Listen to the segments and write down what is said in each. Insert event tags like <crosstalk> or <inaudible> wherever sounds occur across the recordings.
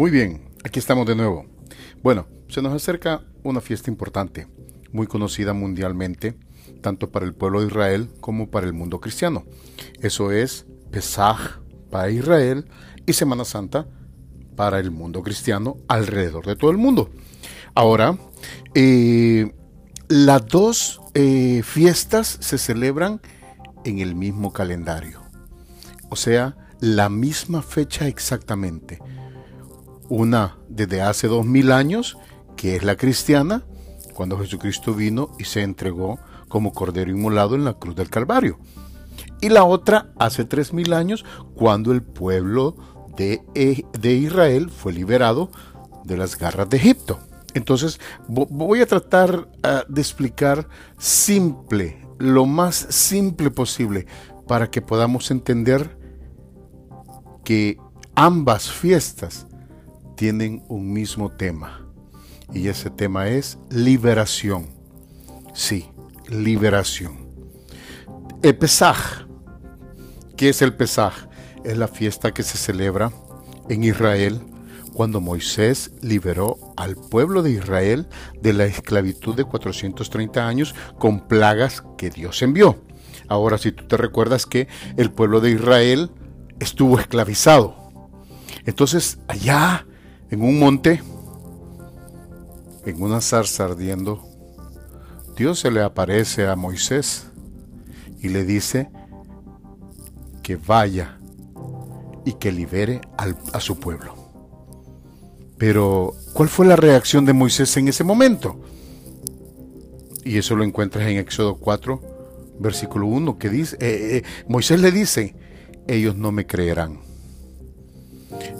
Muy bien, aquí estamos de nuevo. Bueno, se nos acerca una fiesta importante, muy conocida mundialmente, tanto para el pueblo de Israel como para el mundo cristiano. Eso es Pesaj para Israel y Semana Santa para el mundo cristiano alrededor de todo el mundo. Ahora, eh, las dos eh, fiestas se celebran en el mismo calendario, o sea, la misma fecha exactamente una desde hace dos mil años, que es la cristiana, cuando Jesucristo vino y se entregó como cordero inmolado en la cruz del Calvario. Y la otra hace tres mil años, cuando el pueblo de, eh, de Israel fue liberado de las garras de Egipto. Entonces voy a tratar ah, de explicar simple, lo más simple posible, para que podamos entender que ambas fiestas tienen un mismo tema. Y ese tema es liberación. Sí, liberación. El Pesaj. ¿Qué es el Pesaj? Es la fiesta que se celebra en Israel cuando Moisés liberó al pueblo de Israel de la esclavitud de 430 años con plagas que Dios envió. Ahora, si tú te recuerdas que el pueblo de Israel estuvo esclavizado. Entonces, allá en un monte, en una zarza ardiendo, Dios se le aparece a Moisés y le dice que vaya y que libere a su pueblo. Pero, ¿cuál fue la reacción de Moisés en ese momento? Y eso lo encuentras en Éxodo 4, versículo 1, que dice, eh, eh, Moisés le dice, ellos no me creerán,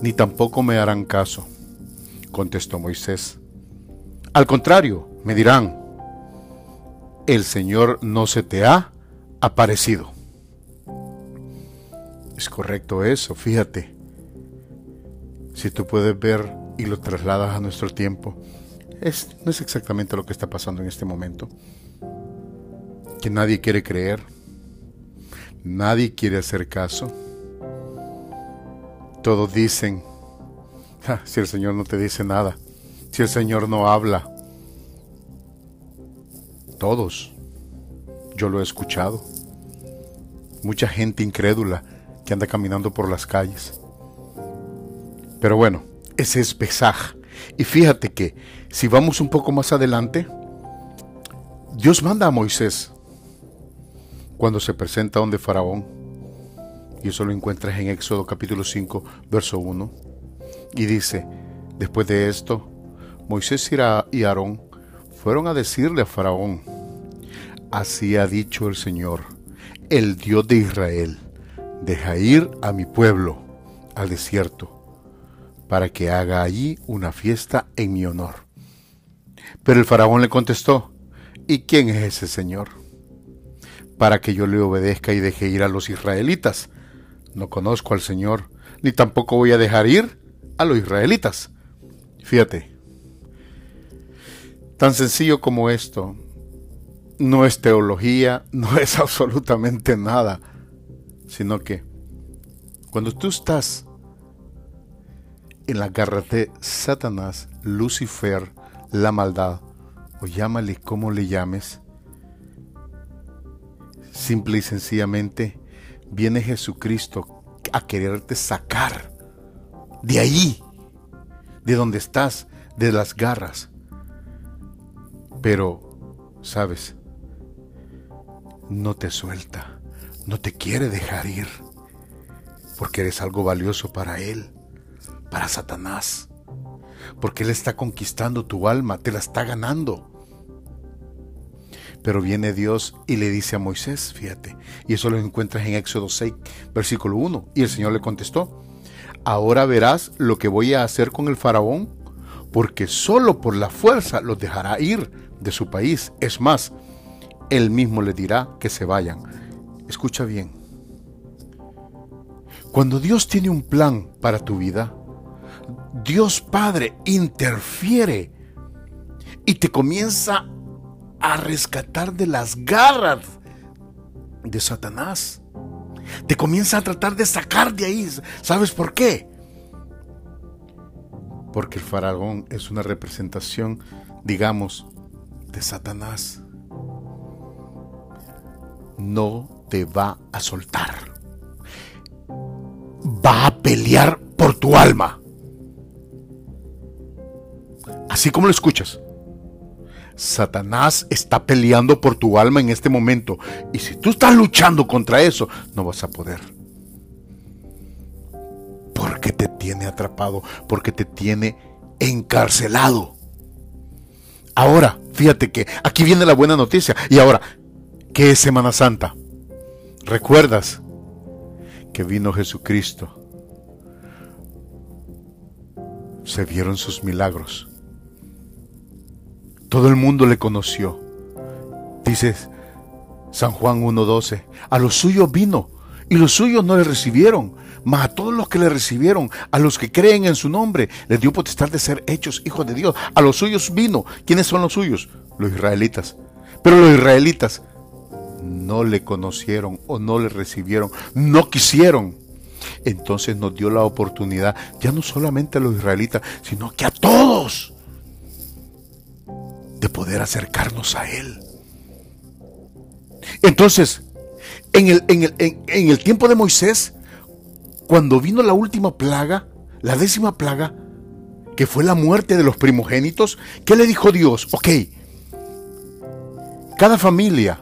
ni tampoco me harán caso contestó Moisés. Al contrario, me dirán, el Señor no se te ha aparecido. Es correcto eso, fíjate. Si tú puedes ver y lo trasladas a nuestro tiempo, es, no es exactamente lo que está pasando en este momento. Que nadie quiere creer, nadie quiere hacer caso. Todos dicen, si el Señor no te dice nada, si el Señor no habla. Todos, yo lo he escuchado. Mucha gente incrédula que anda caminando por las calles. Pero bueno, ese es Pesaj. Y fíjate que si vamos un poco más adelante, Dios manda a Moisés cuando se presenta donde Faraón. Y eso lo encuentras en Éxodo capítulo 5, verso 1 y dice, después de esto, Moisés y Aarón fueron a decirle a Faraón, así ha dicho el Señor, el Dios de Israel, deja ir a mi pueblo al desierto, para que haga allí una fiesta en mi honor. Pero el faraón le contestó, ¿y quién es ese Señor? Para que yo le obedezca y deje ir a los israelitas. No conozco al Señor, ni tampoco voy a dejar ir a los israelitas. Fíjate, tan sencillo como esto, no es teología, <laughs> no es absolutamente nada, sino que cuando tú estás en la garra de Satanás, Lucifer, la maldad, o llámale como le llames, simple y sencillamente viene Jesucristo a quererte sacar de ahí, de donde estás, de las garras. Pero, sabes, no te suelta, no te quiere dejar ir, porque eres algo valioso para Él, para Satanás, porque Él está conquistando tu alma, te la está ganando. Pero viene Dios y le dice a Moisés, fíjate, y eso lo encuentras en Éxodo 6, versículo 1, y el Señor le contestó, ahora verás lo que voy a hacer con el faraón, porque solo por la fuerza los dejará ir de su país. Es más, él mismo le dirá que se vayan. Escucha bien. Cuando Dios tiene un plan para tu vida, Dios Padre interfiere y te comienza a rescatar de las garras de Satanás. Te comienza a tratar de sacar de ahí. ¿Sabes por qué? porque el faraón es una representación, digamos, de Satanás. No te va a soltar. Va a pelear por tu alma. Así como lo escuchas. Satanás está peleando por tu alma en este momento. Y si tú estás luchando contra eso, no vas a poder. Porque te tiene atrapado, porque te tiene encarcelado. Ahora, fíjate que aquí viene la buena noticia. Y ahora, ¿qué es Semana Santa? ¿Recuerdas que vino Jesucristo? Se vieron sus milagros. Todo el mundo le conoció. Dices San Juan 1.12, a los suyos vino y los suyos no le recibieron, mas a todos los que le recibieron, a los que creen en su nombre, les dio potestad de ser hechos hijos de Dios. A los suyos vino. ¿Quiénes son los suyos? Los israelitas. Pero los israelitas no le conocieron o no le recibieron, no quisieron. Entonces nos dio la oportunidad, ya no solamente a los israelitas, sino que a todos, de poder acercarnos a Él. Entonces, en el, en el, en el tiempo de Moisés, cuando vino la última plaga, la décima plaga, que fue la muerte de los primogénitos, ¿qué le dijo Dios? Ok, cada familia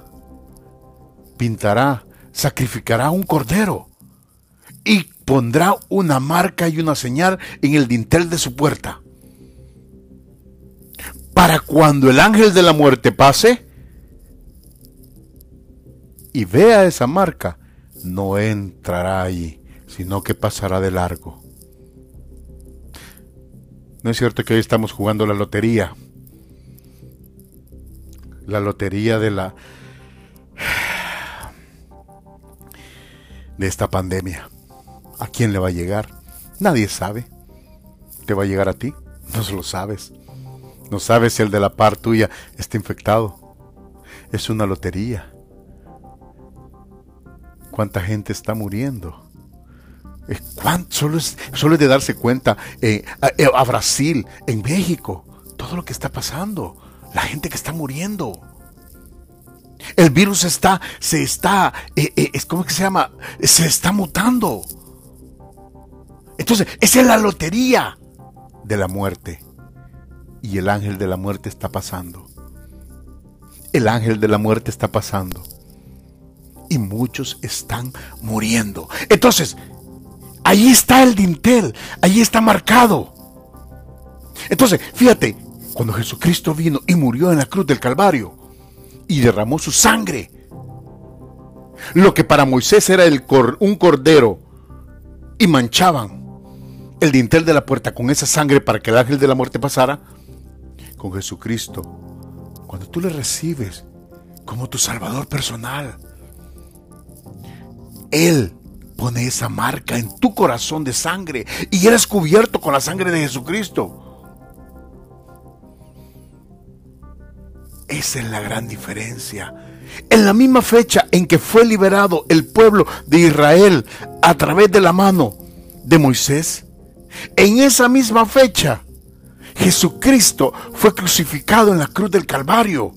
pintará, sacrificará un cordero y pondrá una marca y una señal en el dintel de su puerta. Para cuando el ángel de la muerte pase y vea esa marca, no entrará allí sino que pasará de largo. No es cierto que hoy estamos jugando la lotería. La lotería de la de esta pandemia. ¿A quién le va a llegar? Nadie sabe. ¿Te va a llegar a ti? No lo sabes. No sabes si el de la par tuya está infectado. Es una lotería. ¿Cuánta gente está muriendo? Solo es, solo de darse cuenta eh, eh, a, Brasil, en México, todo lo que está pasando, la gente que está muriendo. El virus está, se está, eh, es como que se llama, se está mutando. Entonces, esa es la lotería de la muerte. Y el ángel de la muerte está pasando. El ángel de la muerte está pasando. Y muchos están muriendo. Entonces, Ahí está el dintel, ahí está marcado. Entonces, fíjate, cuando Jesucristo vino y murió en la cruz del Calvario y derramó su sangre, lo que para Moisés era un cordero y manchaban el dintel de la puerta con esa sangre para que el ángel de la muerte pasara, con Jesucristo, cuando tú le recibes como tu Salvador personal, Él pone esa marca en tu corazón de sangre y eres cubierto con la sangre de Jesucristo. Esa es la gran diferencia. En la misma fecha en que fue liberado el pueblo de Israel a través de la mano de Moisés, en esa misma fecha Jesucristo fue crucificado en la cruz del Calvario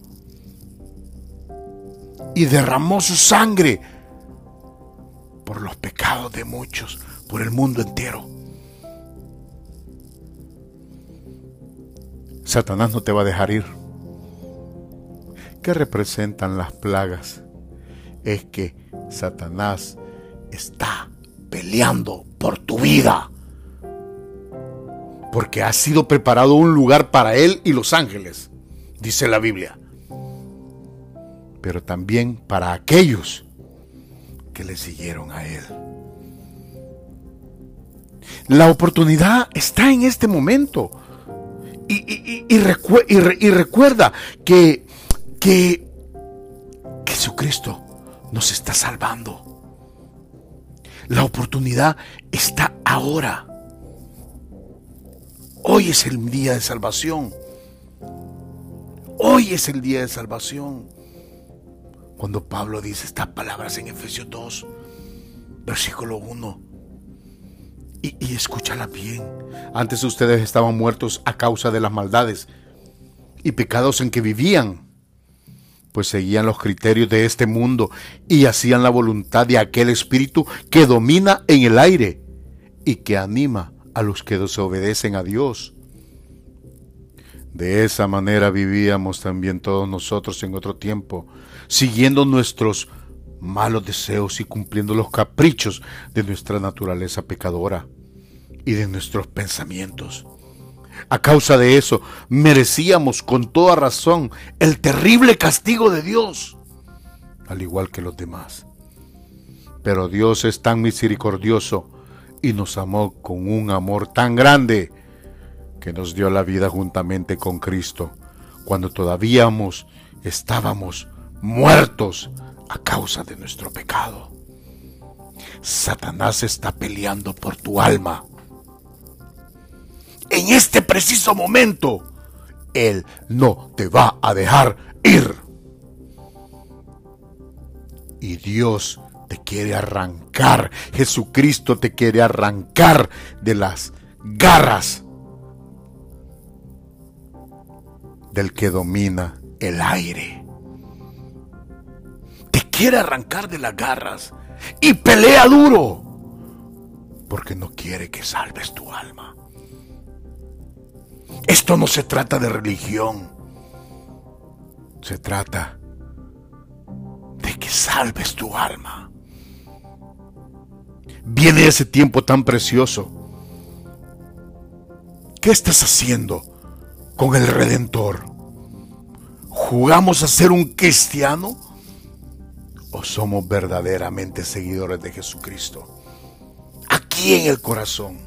y derramó su sangre por los pecados de muchos, por el mundo entero. Satanás no te va a dejar ir. ¿Qué representan las plagas? Es que Satanás está peleando por tu vida. Porque ha sido preparado un lugar para él y los ángeles, dice la Biblia. Pero también para aquellos que le siguieron a Él. La oportunidad está en este momento. Y, y, recuerda que, que Jesucristo nos está salvando. La oportunidad está ahora. Hoy es el día de salvación. Hoy es el día de salvación. Cuando Pablo dice estas palabras en Efesios 2, versículo 1, Y, y escúchala bien. Antes ustedes estaban muertos a causa de las maldades y pecados en que vivían, pues seguían los criterios de este mundo y hacían la voluntad de aquel espíritu que domina en el aire y que anima a los que desobedecen a Dios. De esa manera vivíamos también todos nosotros en otro tiempo, siguiendo nuestros malos deseos y cumpliendo los caprichos de nuestra naturaleza pecadora y de nuestros pensamientos. A causa de eso, merecíamos con toda razón el terrible castigo de Dios, al igual que los demás. Pero Dios es tan misericordioso y nos amó con un amor tan grande que nos dio la vida juntamente con Cristo, cuando todavía estábamos muertos a causa de nuestro pecado. Satanás está peleando por tu alma. En este preciso momento, Él no te va a dejar ir. Y Dios te quiere arrancar, Jesucristo te quiere arrancar de las garras del que domina el aire. Te quiere arrancar de las garras y pelea duro porque no quiere que salves tu alma. Esto no se trata de religión, se trata de que salves tu alma. Viene ese tiempo tan precioso. ¿Qué estás haciendo con el Redentor? ¿Jugamos a ser un cristiano? ¿O somos verdaderamente seguidores de Jesucristo? Aquí en el corazón.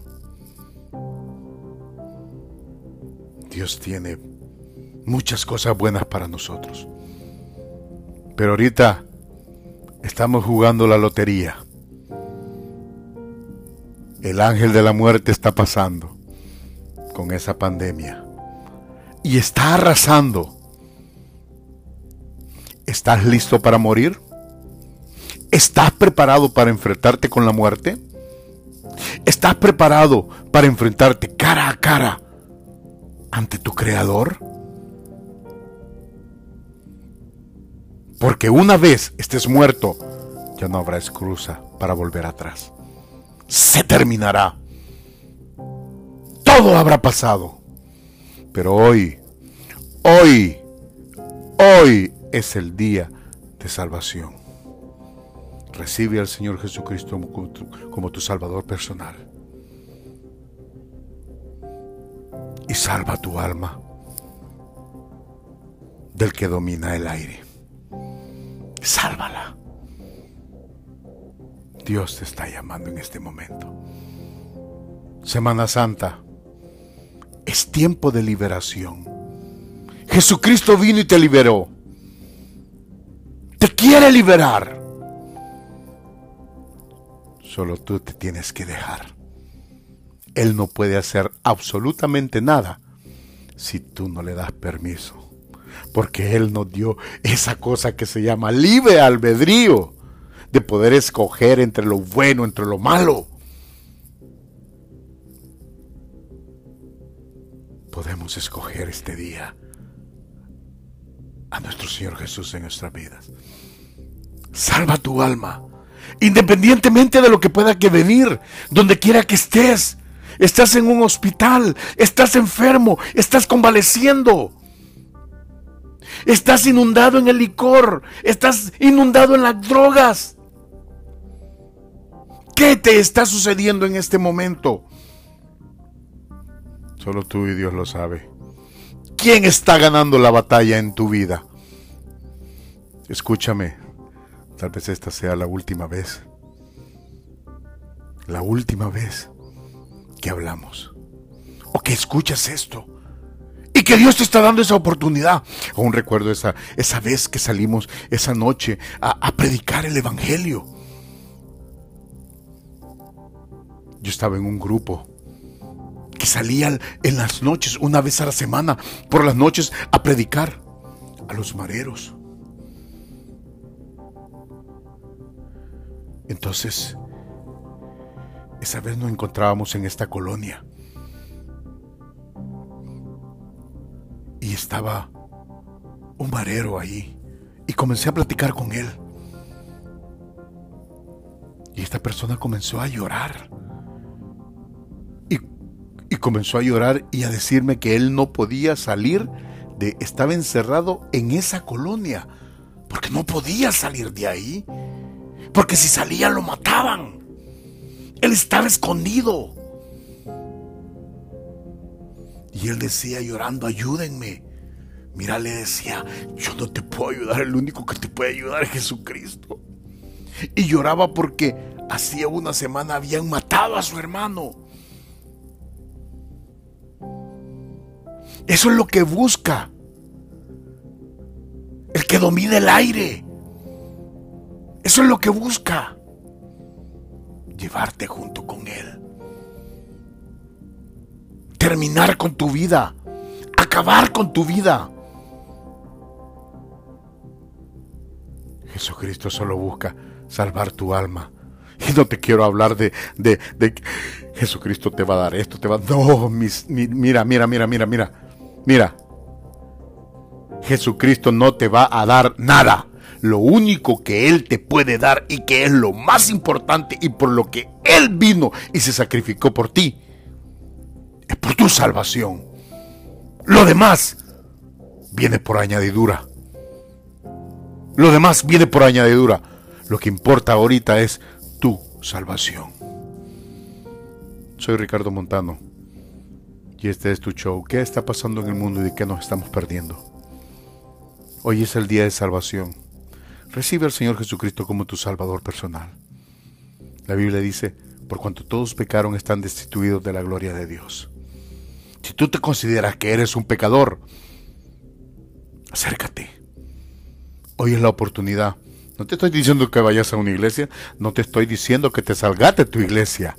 Dios tiene muchas cosas buenas para nosotros. Pero ahorita estamos jugando la lotería. El ángel de la muerte está pasando con esa pandemia y está arrasando. ¿Estás listo para morir? ¿Estás preparado para enfrentarte con la muerte? ¿Estás preparado para enfrentarte cara a cara ante tu Creador? Porque una vez estés muerto, ya no habrá excusa para volver atrás. Se terminará. Todo habrá pasado. Pero hoy, hoy, hoy es el día de salvación. Recibe al Señor Jesucristo como tu, Salvador personal. Y salva tu alma del que domina el aire. Sálvala. Dios te está llamando en este momento. Semana Santa es tiempo de liberación. Jesucristo vino y te liberó. Te quiere liberar. Solo tú te tienes que dejar. Él no puede hacer absolutamente nada si tú no le das permiso. Porque Él nos dio esa cosa que se llama libre albedrío. De poder escoger entre lo bueno, entre lo malo. podemos escoger este día a nuestro Señor Jesús en nuestras vidas. Salva tu alma, independientemente de lo que pueda venir, donde quiera que estés. Estás en un hospital, estás enfermo, estás convaleciendo. Estás inundado en el licor, estás inundado en las drogas. ¿Qué te está sucediendo en este momento? Solo tú y Dios lo sabe. ¿Quién está ganando la batalla en tu vida? Escúchame, tal vez esta sea la última vez. La última vez que hablamos. O que escuchas esto. Y que Dios te está dando esa oportunidad. Aún recuerdo esa, esa vez que salimos esa noche a, a predicar el Evangelio. Yo estaba en un grupo que salían en las noches, una vez a la semana, por las noches, a predicar a los mareros. Entonces, Esa vez nos encontrábamos en esta colonia. Y estaba un marero ahí. Y comencé a platicar con él. Y esta persona comenzó a llorar. Comenzó a llorar y a decirme que él no podía salir de... Estaba encerrado en esa colonia. Porque no podía salir de ahí. Porque si salía lo mataban. Él estaba escondido. Y él decía llorando, ayúdenme. Mira, le decía, yo no te puedo ayudar, el único que te puede ayudar es Jesucristo. Y lloraba porque hacía una semana habían matado a su hermano. Eso es lo que busca. El que domine el aire. Eso es lo que busca. Llevarte junto con Él. Terminar con tu vida. Acabar con tu vida. Jesucristo solo busca salvar tu alma. Y no te quiero hablar de, de, de Jesucristo te va a dar esto, te va a... No, mis, mira, mira, mira, mira, mira. Mira. Jesucristo no te va a dar nada. Lo único que Él te puede dar y que es lo más importante y por lo que Él vino y se sacrificó por ti, es por tu salvación. Lo demás viene por añadidura. Lo demás viene por añadidura. Lo que importa ahorita es tu salvación. Soy Ricardo Montano y este es tu show. ¿Qué está pasando en el mundo y de qué nos estamos perdiendo? Hoy es el día de salvación. Recibe al Señor Jesucristo como tu Salvador personal. La Biblia dice, por cuanto todos pecaron están destituidos de la gloria de Dios. Si tú te consideras que eres un pecador, acércate Hoy es la oportunidad. No te estoy diciendo que vayas a una iglesia, no te estoy diciendo que te salgas de tu iglesia.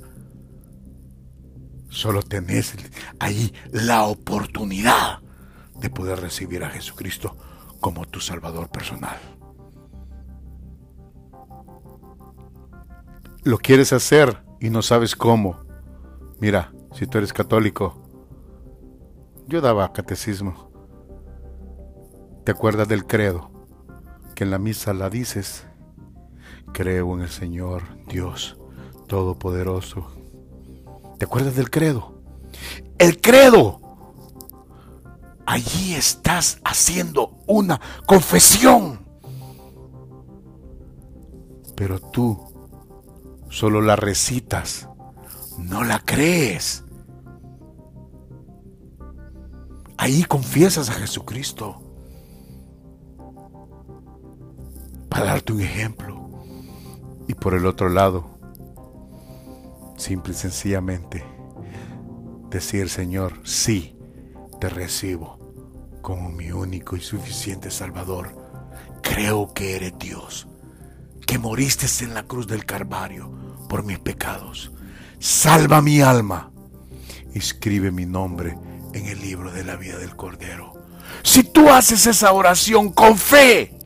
Solo tenés ahí la oportunidad de poder recibir a Jesucristo como tu Salvador personal. Lo quieres hacer y no sabes cómo. Mira, si tú eres católico, yo daba catecismo. ¿Te acuerdas del credo? que en la misa la dices, creo en el Señor Dios Todopoderoso. ¿Te acuerdas del credo? El credo. Allí estás haciendo una confesión. Pero tú solo la recitas, no la crees. Ahí confiesas a Jesucristo. para darte un ejemplo. Y por el otro lado, simple y sencillamente, decir, Señor, sí, te recibo como mi único y suficiente Salvador. Creo que eres Dios, que moriste en la cruz del Calvario por mis pecados. Salva mi alma. Escribe mi nombre en el libro de la vida del Cordero. Si tú haces esa oración con fe,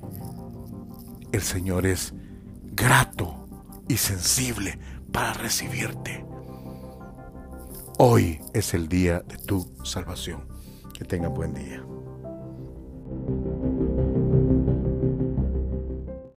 el Señor es grato y sensible para recibirte. Hoy es el día de tu salvación. Que tenga buen día.